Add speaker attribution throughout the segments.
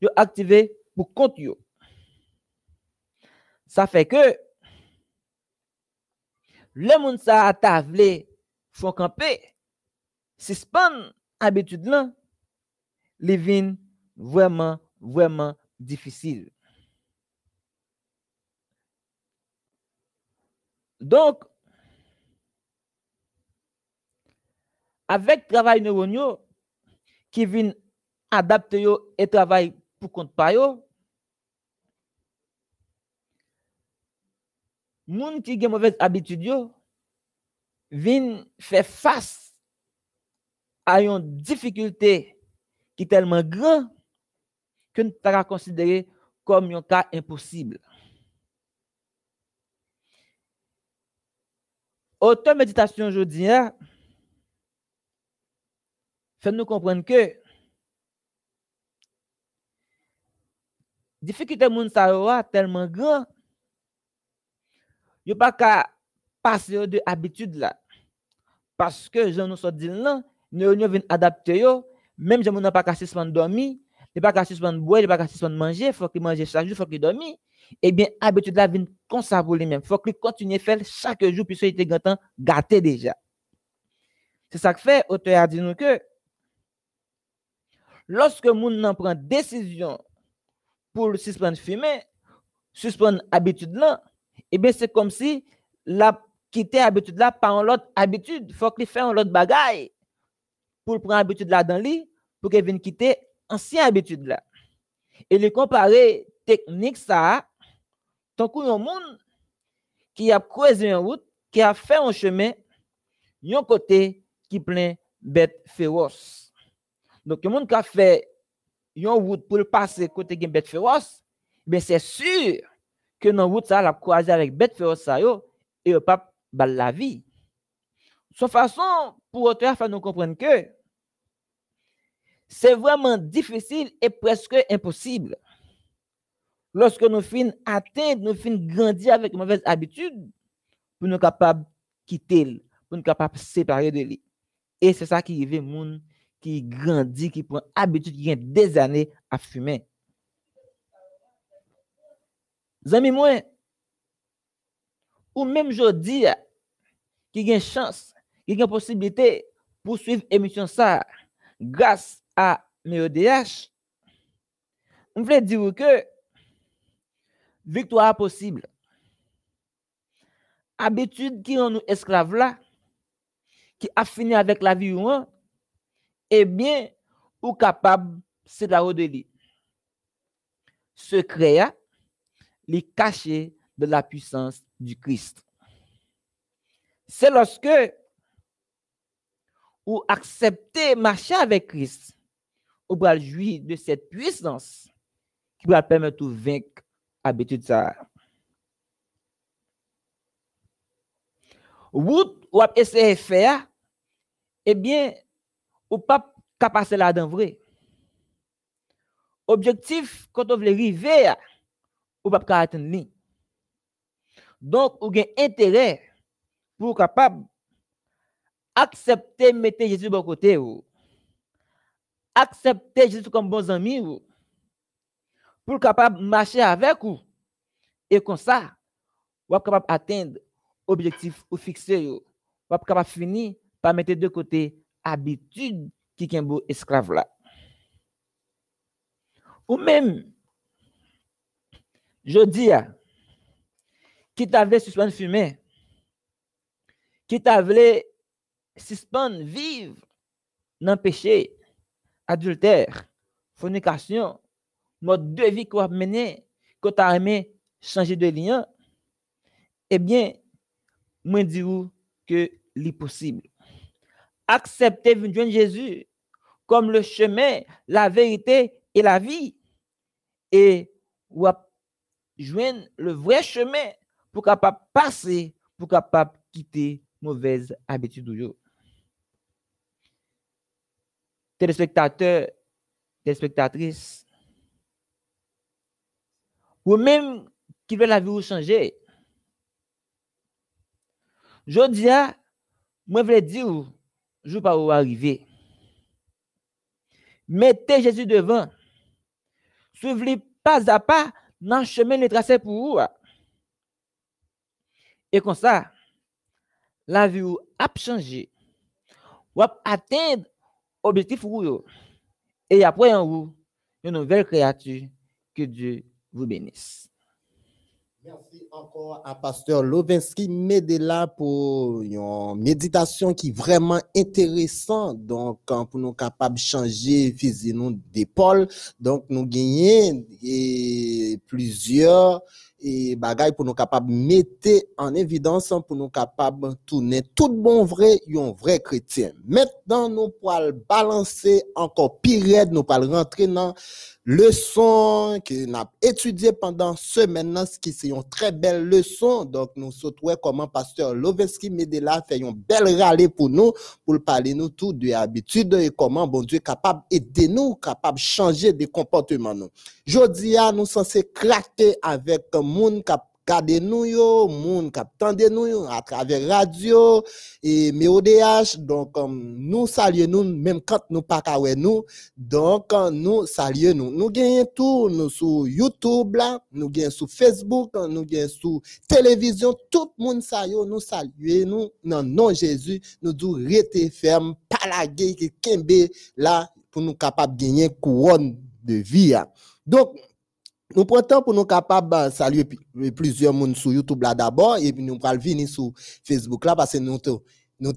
Speaker 1: yo pour compte yo. Ça fait que le monde ça ta vle font camper suspend habitude là les vin vraiment vraiment difficile. Donc avec travail neuronal qui vient adapter et travail pour compte pa yo moun qui gen mauvaise habitude yo vin faire face à une difficulté qui est tellement grand que nous pas considérer comme un cas impossible. Autant méditation aujourd'hui fait nous comprendre que difficulté moun sa yo tellement grand. Yo pas qu'à passer de habitude là. Parce que je nous so dit là nous vient adapter yo. Même je n'a pas qu'à suspendre dormir il pas qu'à suspendre boire il pas qu'à suspendre manger faut qu'il mange chaque jour faut qu'il dormir eh bien habitude là vient comme ça pour lui même faut qu'il continue faire chaque jour puisque il était gâté déjà. C'est ça que fait auteur a dit nous que lorsque moun prend décision pour suspendre fumer, suspendre habitude là, eh bien c'est comme si la quitter habitude là par une autre habitude, faut qu'il fasse une autre bagaille pour prendre habitude là dans lui pour qu'il vienne quitter ancienne habitude là. Et les comparer technique ça tant un monde qui a creusé une route, qui a fait un chemin, un côté qui plein bête féroce. Donc, le monde qui a fait une route pour passer côté une bête féroce, ben c'est sûr que dans route, ça, la croisé avec bête féroce, yo, et le pas la vie. De façon, pour auteur, faire nous comprendre que c'est vraiment difficile et presque impossible. Lorsque nous finissons atteindre, nous finissons grandir avec mauvaise habitude, pour nous capables quitter, pour nous capables séparer de lui. Et c'est ça qui arrive, monde qui grandit, qui prend habitude, qui a des années à fumer. Zami moi, ou même dis qui a chance, qui a possibilité pour suivre l'émission ça grâce à MEODH, on veut dire que victoire possible. Habitude qui rend nous esclaves là, qui a fini avec la vie ou eh bien, ou capable, c'est la de lui. Secret, les cacher de la puissance du Christ. C'est lorsque ou accepter marcher avec Christ, ou va jouir de cette puissance qui va permettre de vaincre l'habitude ça. Ou ou essayer de faire, eh bien, ou pas passer là dedans vrai. Objectif, quand on veut arriver, ou pas atteindre Donc, ou avez intérêt pour capable accepter mettre Jésus de côté ou. Accepter Jésus comme bon ami ou. Pour capable marcher avec vous et comme ça vous êtes capable atteindre objectif ou fixé vous êtes capable finir par mettre de côté habitude qui est un beau esclave là. Ou même, je dis, qui t'avait suspendu fumer, qui t'avait suspendu vivre dans péché, adultère, fornication, mode de vie qu'on a mené, qu'on a aimé changer de lien, eh bien, moi, dis que l'impossible accepter Jésus comme le chemin, la vérité et la vie. Et ou le vrai chemin pour capable passer, pour capable quitter mauvaise habitude. Téléspectateurs, téléspectatrices, ou même qui veut la vie changer. Je dis, moi, je veux dire, je pas où arriver. Mettez Jésus devant. suivez pas à pas dans le chemin les tracé pour vous. Et comme ça, la vie a changé. Ou a atteindre l'objectif ou Et après, en vous, une nouvelle créature. Que Dieu vous bénisse.
Speaker 2: Merci encore à Pasteur Lovinsky Medela pour une méditation qui est vraiment intéressante. Donc, pour nous capables de changer physiquement d'épaule. Donc, nous gagnons plusieurs et bagaille pour nous capables mettre en évidence pour nous capables tourner tout bon vrai un vrai chrétien. Maintenant nous pourrons balancer encore pire nous pourrons rentrer dans leçon que nous avons étudié pendant semaine ce qui c'est une très belle leçon donc nous souhaitons comment pasteur Loveski Medela fait une belle rallye pour nous pour parler nous tout de habitude et comment bon Dieu capable d'aider nous capable de changer de comportement nous. Jodi nous censé avec moun kap gade nou yo, moun kap tande nou yo, à travers radio et MODH, donc nous saluons nous, même quand nous pas nous, donc nous saluons nous. Nous gagnons tout, nous sur YouTube là, nous gagnons sur Facebook, nous gagnons sur télévision, tout le monde salue, nous saluons nous, non, Jésus, nous disons rester ferme, pas la gueule, kembe là, pour nous capables de gagner couronne de vie. Donc, nous prenons pour nous capables de saluer plusieurs personnes sur YouTube là d'abord et puis nous allons venir sur Facebook là parce que nous te, nous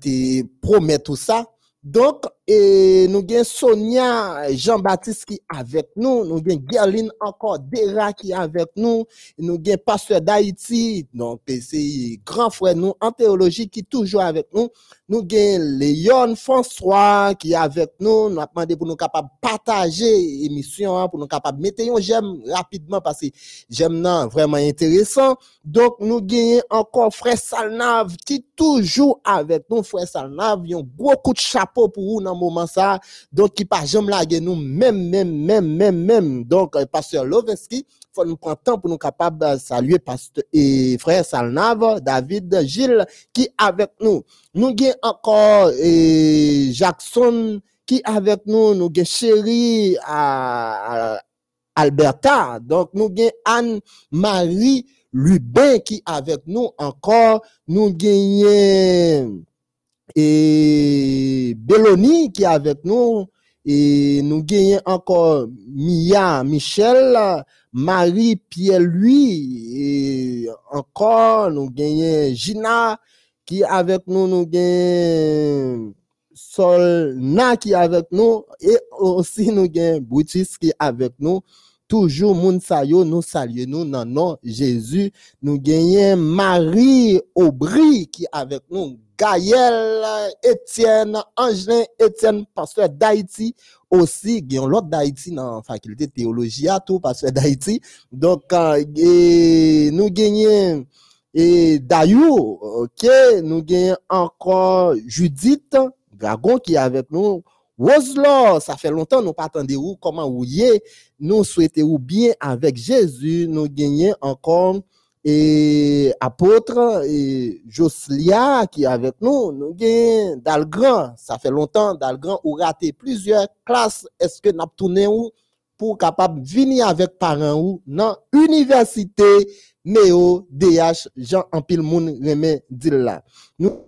Speaker 2: promettons tout ça. Donc, et nous avons Sonia Jean-Baptiste qui est avec nous. Nous avons Gerline encore Dera qui est avec nous. Nous avons Pasteur d'Haïti. Donc, c'est grand frère nous en théologie qui est toujours avec nous. Nous avons Léon François qui est avec nous. Nous avons demandé pour nous capables de partager l'émission, hein, pour nous capables de mettre un j'aime rapidement parce que j'aime vraiment intéressant. Donc, nous avons encore frère Salnave qui est toujours avec nous. Frère Salnave, il y a un coup de chapeau pour dans moment ça. Donc, qui pas jamais laguer nous, même, même, même, même, même. Donc, euh, pasteur Loveski, faut nous prendre temps pour nous capables de saluer pasteur et frère Salnave, David, Gilles, qui avec nous. Nous avons encore Jackson qui avec nous, nous avons chéri à, Alberta. Donc, nous avons Anne-Marie Lubin qui avec nous encore. Nous gagnons et Belloni qui est avec nous. Et nous gagnons encore Mia, Michel, Marie, Pierre-Louis, et encore nous gagnons Gina qui est avec nous, nous gagnons Solna qui est avec nous, et aussi nous gagnons Boutis qui est avec nous. Toujours, moun sayo, nous saluons nous dans nom Jésus. Nous gagnons Marie Aubry qui est avec nous. Gaël, Étienne, Angelin, Étienne, pasteur d'Haïti, aussi, a l'autre d'Haïti dans la faculté de théologie, à tout, pasteur d'Haïti. Donc, euh, nous gagnons, et Dayou, ok, nous gagnons encore Judith, Dragon qui est avec nous. Roselaw, ça fait longtemps, nous pas où, comment vous y est. Nous souhaitons bien avec Jésus, nous gagnons encore et apôtre et Joslia qui est avec nous, nous avons Dalgrand, ça fait longtemps, Dalgrand ou raté plusieurs classes, est-ce que nous tourné où pour capable venir avec parents ou dans université Néo DH Jean Ampil Moun Dilla. Nous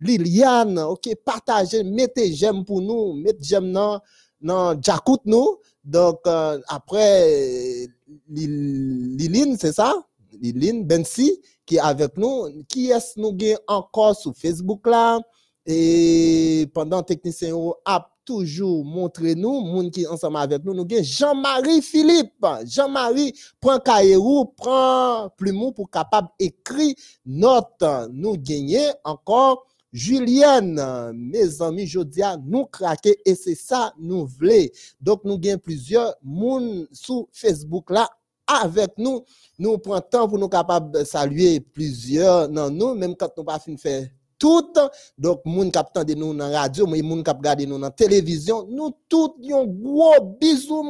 Speaker 2: Liliane, ok, partagez, mettez j'aime pour nous, mettez j'aime dans, dans Jacout nous. Donc, euh, après, Lil- Liline, c'est ça? Liline Bensi, qui est avec nous. Qui est-ce nous gagne encore sur Facebook là? Et pendant technicien a toujours montré nous, moun qui ensemble avec nous, nous gagne Jean-Marie Philippe. Jean-Marie, prend cahier prend plumeau pour capable écrire note. Nous gagnons encore Julienne, mes amis, Jodia, nous craquer et c'est ça nous voulons. Donc nous gagnons plusieurs moun sur Facebook là avec nous. Nous prenons temps pour nous capables de saluer plusieurs dans nous, même quand nous pas faire tout. Donc, moun kap tande nous dans radio, mais moun kap gade nous dans télévision, nous tous yon gros bisou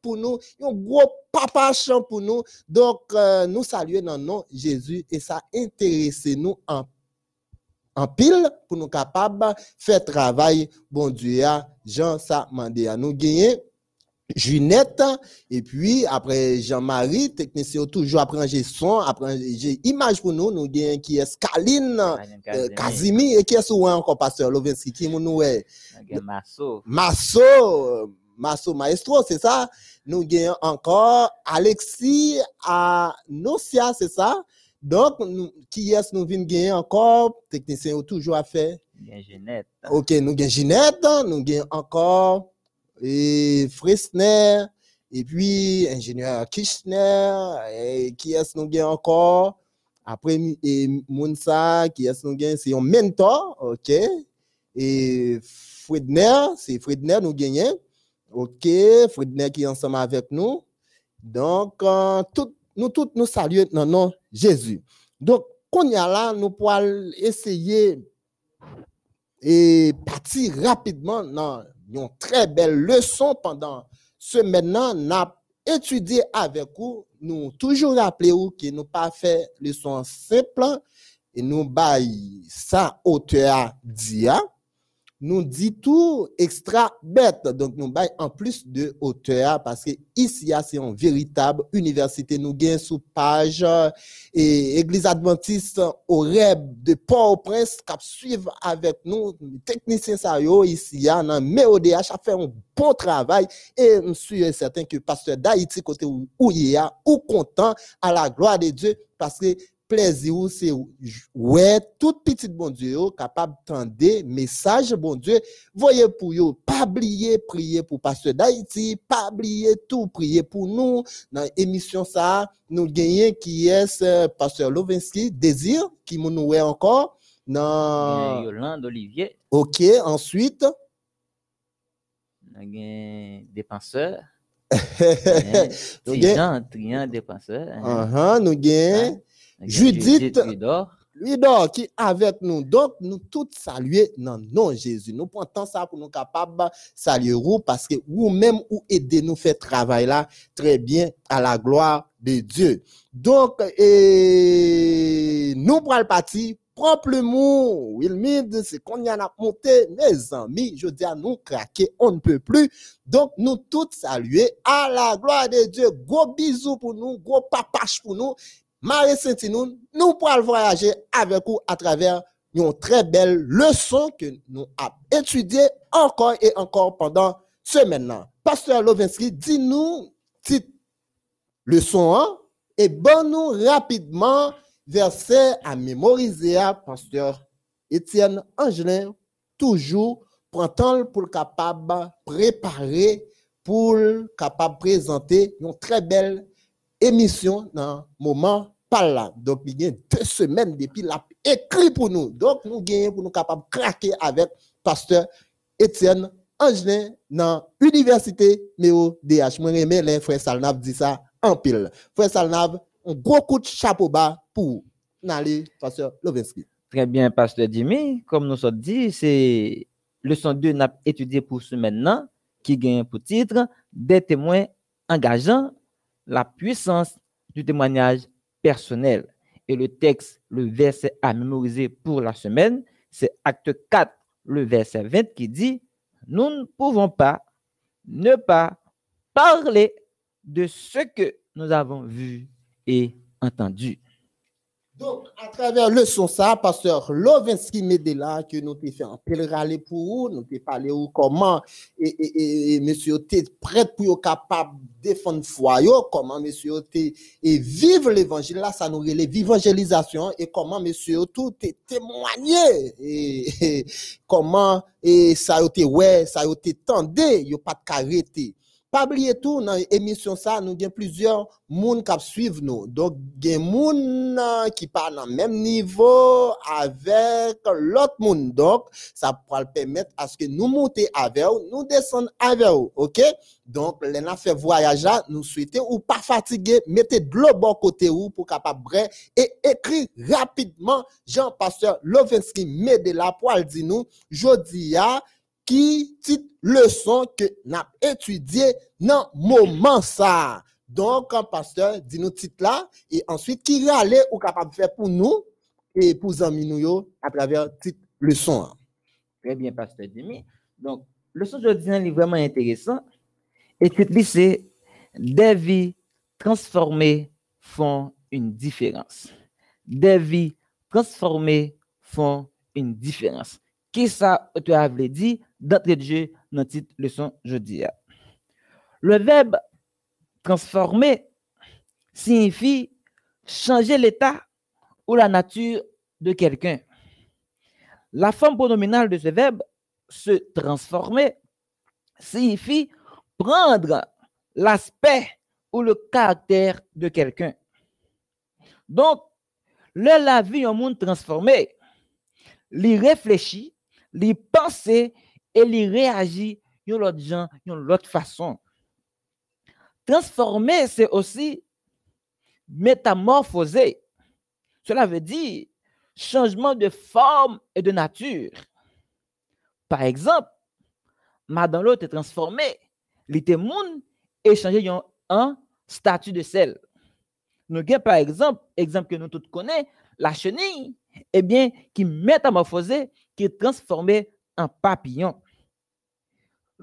Speaker 2: pour nous, yon gros papachon pour nous. Donc, euh, nous saluons dans le nom Jésus et ça intéresse nous en en pile pour nous capables faire travail bon Dieu a Jean ça mandé à nous gagner Junette et puis après Jean-Marie technicien toujours après son après image pour nous nous gagnons qui est Scaline euh, Kazimi et qui est souvent encore pasteur Lovinski qui nous est
Speaker 1: Masso.
Speaker 2: Masso, euh, Masso Maestro, c'est ça. Nous gagnons encore Alexis à Nocia, c'est ça. Donc, qui est-ce nous venons gagner encore? Technicien toujours à faire?
Speaker 1: Jeannette.
Speaker 2: Ok, nous gagnons Ginette, nous gagnons encore et Fresner, et puis ingénieur Kirchner, et qui est-ce nous gagnons encore? Après, Mounsa, qui est-ce nous gagnons? C'est un mentor, ok. Et Fredner, c'est Fredner nous gagnons. Ok, Fredner qui est ensemble avec nous. Donc, euh, tout, nous tous nous saluons Jésus. Donc, qu'on y a là, nous pourrons essayer et partir rapidement dans une très belle leçon pendant ce maintenant. N'a étudié avec vous, nous toujours rappeler vous que nous pas fait leçon simple et nous bail ça auteur dia nous dit tout extra bête. Donc, nous bail en plus de hauteur parce que ici, c'est une véritable université. Nous gagnons sous page euh, et Église Adventiste au rêve de Port-au-Prince qui suivent avec nous, technicien ça ici, dans MEODH, a fait un bon travail et je suis certain que pasteur d'Haïti, côté où, il y a, ou content à la gloire de Dieu parce que plaisir ou c'est ouais tout petit bon Dieu capable tendre message bon Dieu voyez pour yo pas oublier prier pour pasteur d'Haïti pas oublier tout prier pour nous dans émission ça nous gagnons qui est euh, pasteur Lovinski désir qui nous ouais encore dans
Speaker 1: Yolande Olivier.
Speaker 2: OK ensuite
Speaker 1: Bien dépenseur.
Speaker 2: Nous gagnons-
Speaker 1: Trian, Trian dépenseur.
Speaker 2: uh-huh, nous gagnons Judith. Donc qui avec nous. Donc, nous tous saluer dans le nom Jésus. Nous prenons tant ça pour nous capables de saluer vous parce que vous-même ou aider nous faire travail là très bien à la gloire de Dieu. Donc, et nous prenons le parti. Promptement, Wilmid, c'est qu'on y en a monté, mes amis, je dis à nous craquer, on ne peut plus. Donc, nous tous saluer à la gloire de Dieu. Gros bisous pour nous, gros papache pour nous. Marie Saint-Tinoun, nous pourrons voyager avec vous à travers une très belle leçon que nous avons étudiée encore et encore pendant ce maintenant. Pasteur Lovinski, dis-nous petite leçon 1 et bon-nous rapidement verset à mémoriser à Pasteur Étienne Angelin, toujours temps pour le capable préparer, pour le capable présenter une très belle émission dans le moment par là. Donc, il y a deux semaines depuis la écrit pour nous. Donc, nous gagnons pour nous capables de craquer avec pasteur Étienne Angelin dans l'université Méo DH. Moi, j'aime les frères Salnav dit ça en pile. Frère Salnav, un gros coup de chapeau bas pour Nali, pasteur Lovinski.
Speaker 1: Très bien, Pasteur Jimmy. Comme nous sommes dit, c'est leçon 2 n'a étudié pour ce maintenant, qui gagne pour titre des témoins engageants, la puissance du témoignage personnel. Et le texte, le verset à mémoriser pour la semaine, c'est acte 4, le verset 20 qui dit, nous ne pouvons pas ne pas parler de ce que nous avons vu et entendu.
Speaker 2: Donc, à travers le son ça, pasteur Lovinsky Medela, que nous t'ai fait un peu râler pour nous t'ai parlé ou comment, et, et, et, monsieur t'es prêt pour être capable de défendre yo, comment monsieur t'es, et vivre l'évangile là, ça nous relève l'évangélisation, et comment monsieur tout t'es témoigné, et, comment, et ça a été ouais, ça a été tendé, yo pas de carité. Pas oublier tout, dans l'émission ça, nous avons plusieurs monde qui suivent nous. Donc, il y des gens qui parlent dans même niveau avec l'autre monde. Donc, ça pourra permettre à ce que nous monter avec eux, nous descendre avec eux. OK? Donc, les gens fait voyage nous souhaitons ou pas fatiguer, mettez de l'eau bon côté ou pour capable et écrire rapidement Jean-Pasteur Lovensky Medela pour dire nous, jodi qui titre leçon que n'a étudié dans moment ça? Donc, un pasteur dit nous titre là, et ensuite, qui aller ou capable de faire pour nous? Et pour amis nous à travers titre leçon.
Speaker 1: Très bien, pasteur Demi. Donc, leçon aujourd'hui est vraiment intéressant. Et titre c'est Des vies transformées font une différence. Des vies transformées font une différence. Qui ça tu avais dit d'entrée de jeu dans titre leçon jeudi. Le verbe transformer signifie changer l'état ou la nature de quelqu'un. La forme pronominale de ce verbe, se transformer, signifie prendre l'aspect ou le caractère de quelqu'un. Donc, le la vie un monde transformé, l'y réfléchit, l'y penser et l'y réagit de l'autre gens, l'autre façon. Transformer, c'est aussi métamorphoser. Cela veut dire changement de forme et de nature. Par exemple, Madame l'autre est transformé, l'été monde et changé en statut de sel. Nous avons par exemple, exemple que nous tous connaissons, la chenille, eh bien, qui métamorphosé, qui est transformé en papillon.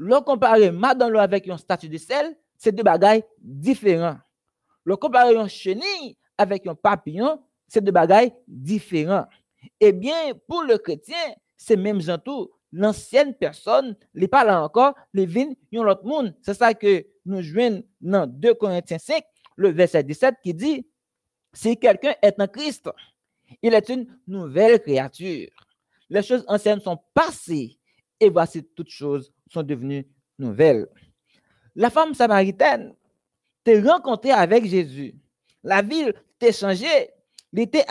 Speaker 1: Le comparer Madame avec un statut de sel, c'est deux bagailles différents. Le comparer un chenille avec un papillon, c'est deux bagailles différents. Eh bien, pour le chrétien, c'est même tout. L'ancienne personne, les parle encore, les vignes, ont l'autre monde. C'est ça que nous jouons dans 2 Corinthiens 5, le verset 17 qui dit, si quelqu'un est en Christ, il est une nouvelle créature. Les choses anciennes sont passées et voici toutes choses sont devenues nouvelles la femme samaritaine t'est rencontrée avec Jésus. La ville t'est changée. Il était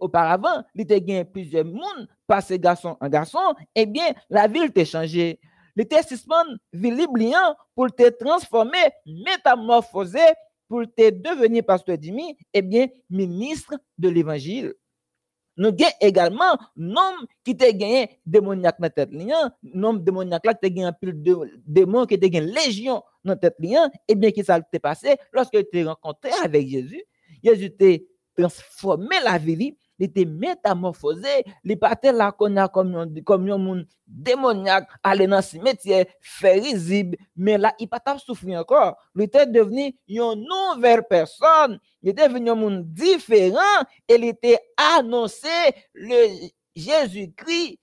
Speaker 1: auparavant, il était gagné plusieurs mondes, passé garçon en garçon, eh bien, la ville t'est changée. Il était suspend libliant pour te transformer, métamorphosé, pour te devenir pasteur d'Imi, eh bien, ministre de l'évangile. Nous avons également nom qui t'a gagné démoniaque dans tête lien, nom démoniaque qui gagné un pile de démons qui t'a gagné légion dans tête lien, et bien qui ça t'est passé lorsque tu rencontré avec Jésus, Jésus t'a transformé la vie il était métamorphosé, il partait là qu'on a comme un, comme un monde démoniaque, aller dans cimetière, risible, mais là, il pas souffrir encore. Il était devenu une nouvelle personne, il était devenu un monde différent, et il était annoncé le Jésus-Christ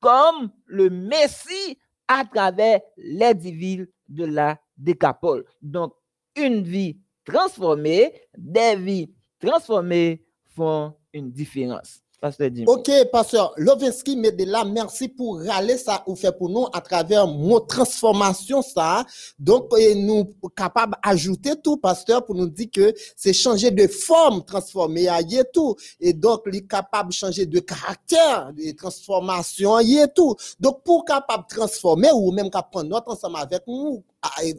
Speaker 1: comme le Messie à travers les villes de la décapole. Donc, une vie transformée, des vies transformées font différence.
Speaker 2: Pasteur Ok, pasteur Lovinsky là merci pour râler ça ou fait pour nous à travers mon transformation ça. Donc, et nous capables d'ajouter tout, pasteur, pour nous dire que c'est changer de forme, transformer, y tout. Et donc, il est capable de changer de caractère, de transformation, y tout. Donc, pour capable transformer ou même capable prendre notre ensemble avec nous,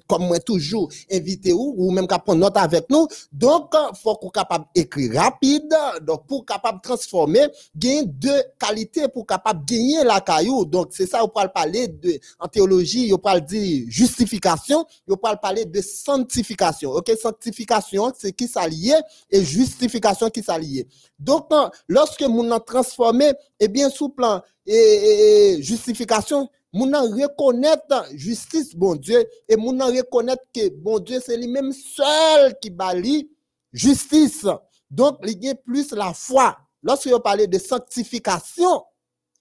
Speaker 2: comme moi toujours invité ou ou même qu'à prendre note avec nous. Donc faut qu'on capable écrire rapide. Donc pour capable transformer gain deux qualités pour capable gagner la caillou. Donc c'est ça on parle parler de en théologie on parle dire justification on parle parler de sanctification. OK sanctification c'est qui s'allie et justification qui s'allie donc lorsque mon a transformé eh bien sous plan et, et justification Moun reconnaître justice, bon Dieu, et moun reconnaître que bon Dieu, c'est lui-même seul qui bali justice. Donc, il y a plus la foi. lorsque vous parlez de sanctification,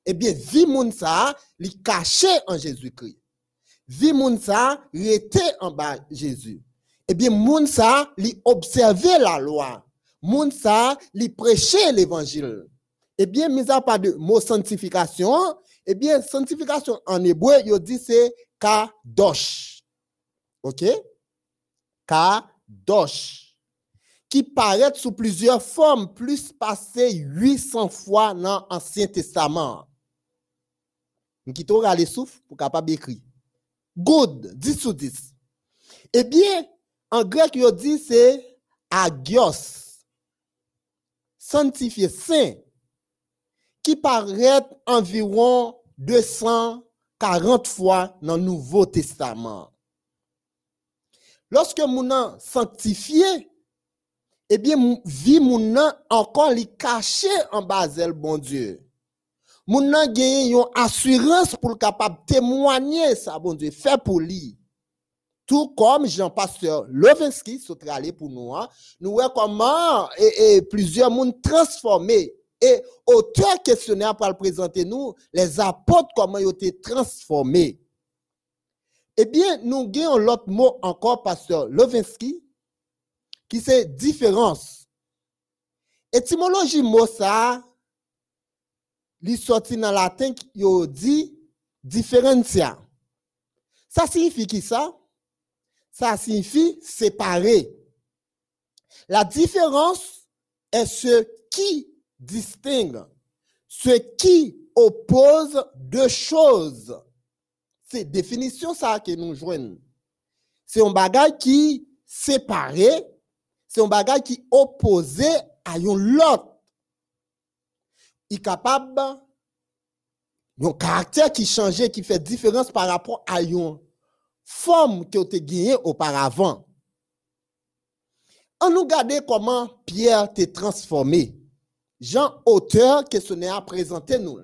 Speaker 2: eh bien, vie moun ça, li caché en Jésus-Christ. Vie moun ça, était en bas Jésus. Eh bien, moun ça, li observer la loi. Moun ça, li prêcher l'évangile. Eh bien, mis à part de mot sanctification, eh bien, sanctification en hébreu, il dit c'est kadosh. OK? Kadosh. Qui paraît sous plusieurs formes, plus passé 800 fois dans l'Ancien Testament. Qui t'aura les souffles pour capable écrire. Good, 10 sur 10. Eh bien, en grec, il dit c'est agios. Sanctifié, saint. Qui paraît environ 240 fois dans le Nouveau Testament. Lorsque nom sanctifié, eh bien, vie mon encore li caché en bas bon Dieu. Nom gagne une assurance pour capable témoigner ça, bon Dieu, fait pour lui. Tout comme Jean-Pasteur Levinsky, pour nous, hein, nous voyons comment et, plusieurs mondes transformés et auteur questionnaire pour présenter nous, les apôtres, comment ils ont été transformés. Eh bien, nous avons l'autre mot encore, pasteur Levinsky, qui c'est différence. Étymologie mot ça, il sorti dans latin qui dit différencia. Ça signifie qui ça? Ça signifie séparer. La différence est ce qui distingue, ce qui oppose deux choses. C'est définition ça que nous jouons. C'est un bagage qui séparé, c'est un bagage qui opposé à l'autre. Il est capable un caractère qui changeait, qui fait différence par rapport à une forme qui a été gagnée auparavant. On nous regarde comment Pierre t'est transformé. Jean, auteur, questionnaire, présenté nous.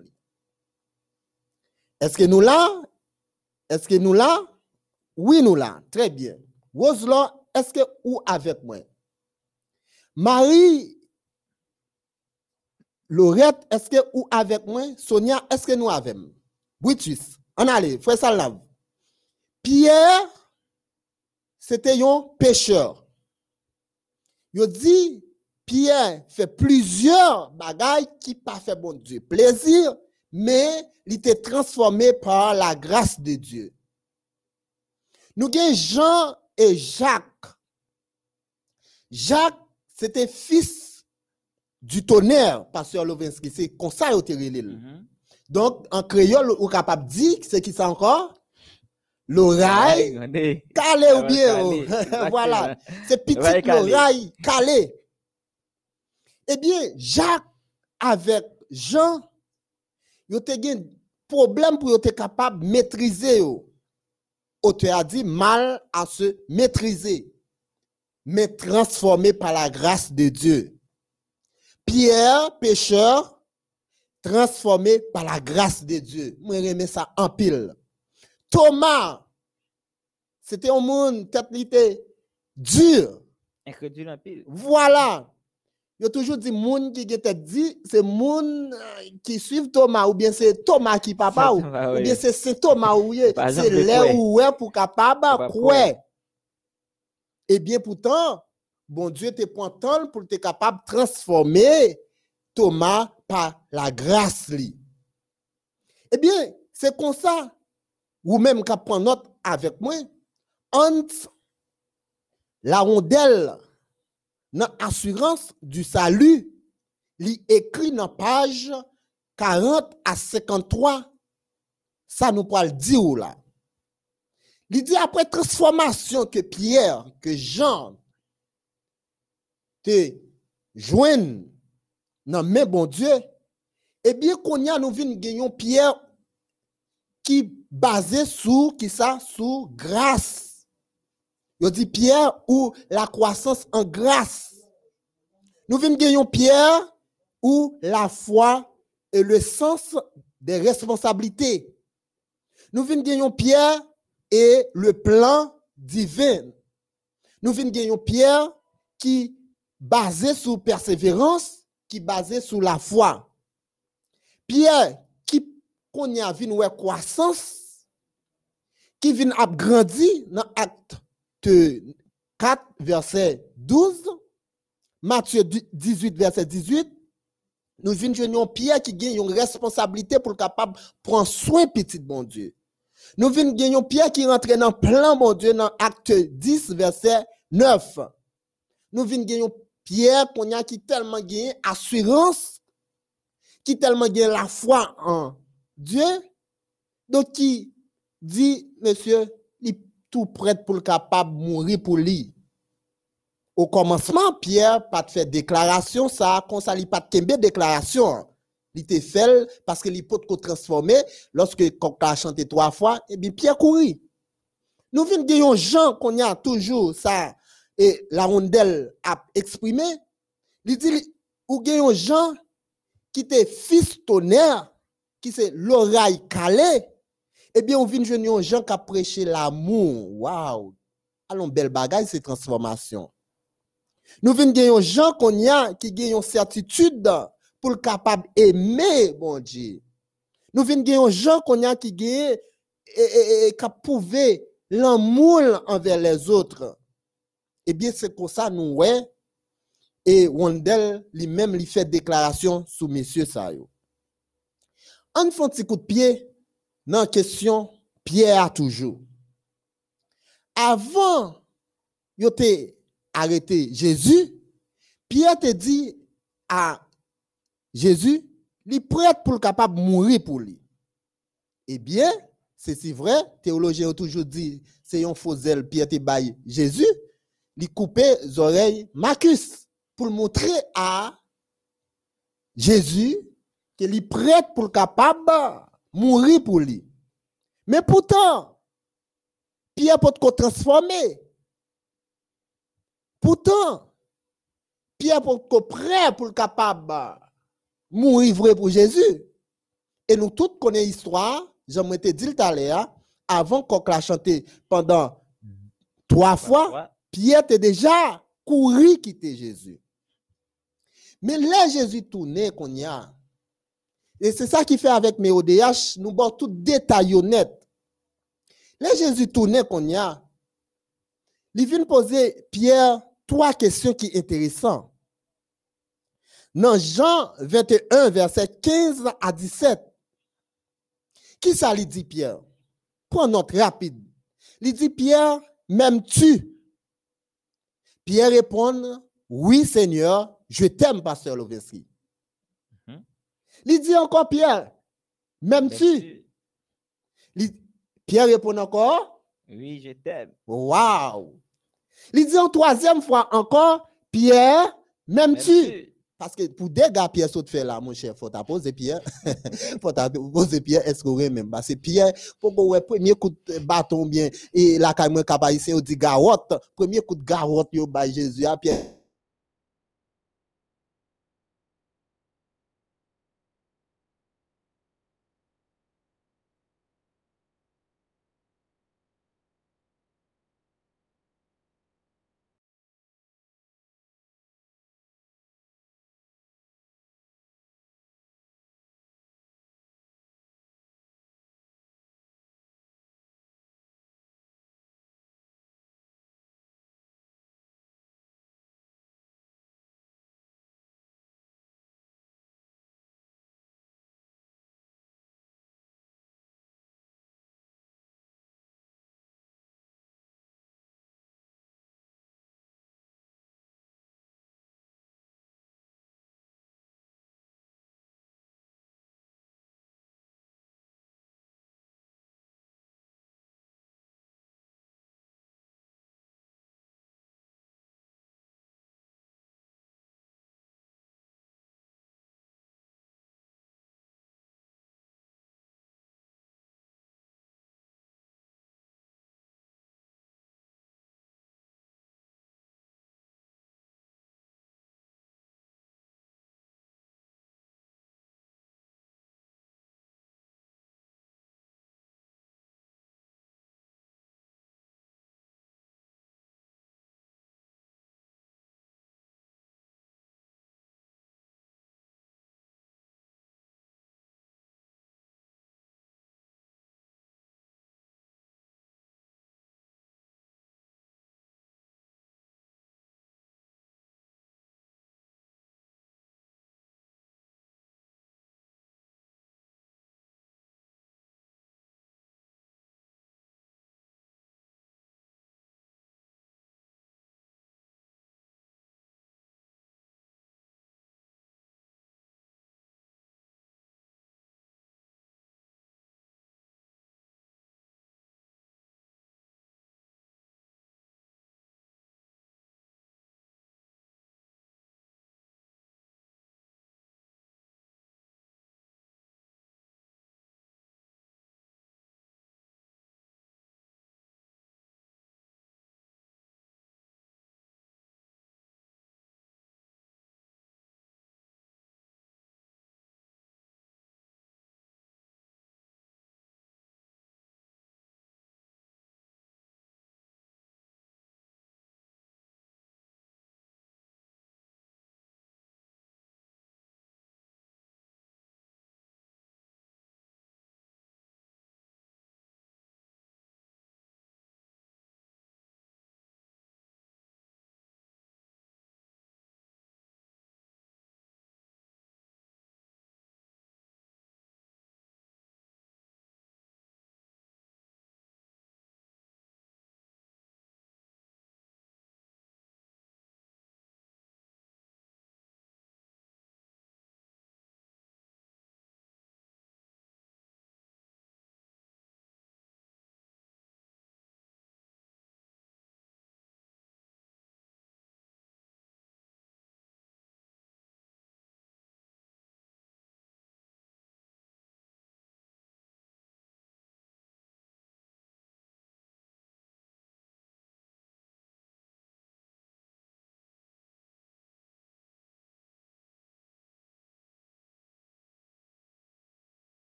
Speaker 2: Est-ce que nous là? Est-ce que nous là? Oui, nous là. Très bien. Roselaw, est-ce que ou avec moi? Marie, Laurette, est-ce que ou avec moi? Sonia, est-ce que nous avons? Oui, On allait, frère ça Pierre, c'était un pêcheur. Il dit, Pierre fait plusieurs bagailles qui pas fait bon Dieu plaisir, mais il était transformé par la grâce de Dieu. Nous avons Jean et Jacques. Jacques, c'était fils du tonnerre, pasteur Lovinsky. C'est comme ça qu'il mm Donc, en créole, on est capable de dire, c'est qui ça encore? L'oreille, calé ou bien, voilà. C'est petit l'oreille, calé. Eh bien, Jacques avec Jean, il a un problème pour être capable de maîtriser. Auteur a dit mal à se maîtriser, mais transformé par la grâce de Dieu. Pierre, pécheur, transformé par la grâce de Dieu. Moi, j'aime ça en pile. Thomas, c'était un monde tête dur. Voilà. Il a toujours dit moun qui était dit c'est moun euh, qui suivent Thomas ou bien c'est Thomas qui papa ou, ou bien c'est Saint Thomas ou c'est là où est pour capable quoi. Et bien pourtant bon Dieu te prend temps pour te capable de transformer Thomas par la grâce li. Eh bien, c'est comme ça ou même qu'à prendre note avec moi entre la rondelle dans assurance du salut, il écrit dans page 40 à 53, ça nous parle dire là. Il dit après transformation que Pierre, que Jean te joignent dans main bon Dieu, eh bien qu'on y a nous vinn gagnon Pierre qui basé sur qui ça sur grâce il dit Pierre ou la croissance en grâce. Nous venons gagner Pierre ou la foi et le sens des responsabilités. Nous venons gagner Pierre et le plan divin. Nous venons gagner Pierre qui basé sur persévérance, qui basé sur la foi. Pierre, qui qu'on y a vu une croissance, qui vient à grandir dans acte 4, verset 12, Matthieu 18, verset 18, nous venons Pierre qui gagne une responsabilité pour capable prendre soin petit bon Dieu. Nous venons Pierre qui rentre dans plan bon Dieu dans acte 10, verset 9. Nous venons Pierre qui tellement gagne assurance, qui tellement gagne la foi en Dieu, donc qui dit, monsieur, tout prêt pour le capable mourir pour lui. Au commencement, Pierre pas fait déclaration, ça, qu'on ça, pas de déclaration. Il était fait parce que l'hypothèse peut transformer lorsque qu'on a chanté trois fois, et eh bien Pierre courit. Nous venons de Jean qu'on a toujours ça et la rondelle a exprimé. Il dit ou gagnons Jean qui était fils qui c'est l'oreille calée. Eh bien, on vient de Jean qui a prêché l'amour. Waouh! Allons, belle bagaille, cette transformation. Nous venons de gens y a qui une certitude pour le capable aimer, bon Dieu. Nous venons de gens y a qui ont et, prouvé l'amour envers les autres. Eh bien, c'est pour ça nous ouais et Wandel lui-même lui fait déclaration sous monsieur Sayo. On fait un petit coup de pied la question Pierre toujours. Avant, il était arrêté Jésus, Pierre te dit à Jésus, il est prêt pour le capable de mourir pour lui. Eh bien, c'est si vrai, théologiens ont toujours dit, c'est un faux zèle, Pierre te Jésus, il coupait les oreilles Marcus pour montrer à Jésus qu'il est prêt pour le capable de mourir pour lui. Mais pourtant, Pierre peut être transformer. Pourtant, Pierre est prêt pour le capable mourir vrai pour Jésus. Et nous tous connaissons l'histoire, j'aimerais te dire tout à l'heure, avant qu'on l'a chanté pendant trois fois, Pierre était déjà couru quitter Jésus. Mais là, Jésus tourné qu'on y a. Et c'est ça qui fait avec mes ODH, nous avons tout détail honnête. Là, Jésus tourné qu'on y a. Il vient poser Pierre trois questions qui sont intéressantes. Dans Jean 21, verset 15 à 17, qui ça lui dit Pierre? Prends note rapide. Il dit Pierre, m'aimes-tu? Pierre répond, oui Seigneur, je t'aime, pasteur Loveski. Il dit encore Pierre, m'aimes-tu? Pierre répond encore,
Speaker 1: oui, je t'aime.
Speaker 2: Wow! Il dit en troisième fois encore, Pierre, m'aimes-tu? Parce que pour des gars, Pierre saute fait là, mon cher, faut poser Pierre. faut poser Pierre, est-ce qu'on même? Parce que Pierre, pour que premier coup de bâton bien, et la caméra capacité, on dit garotte, premier coup de garotte, yo, bah, Jésus, Pierre.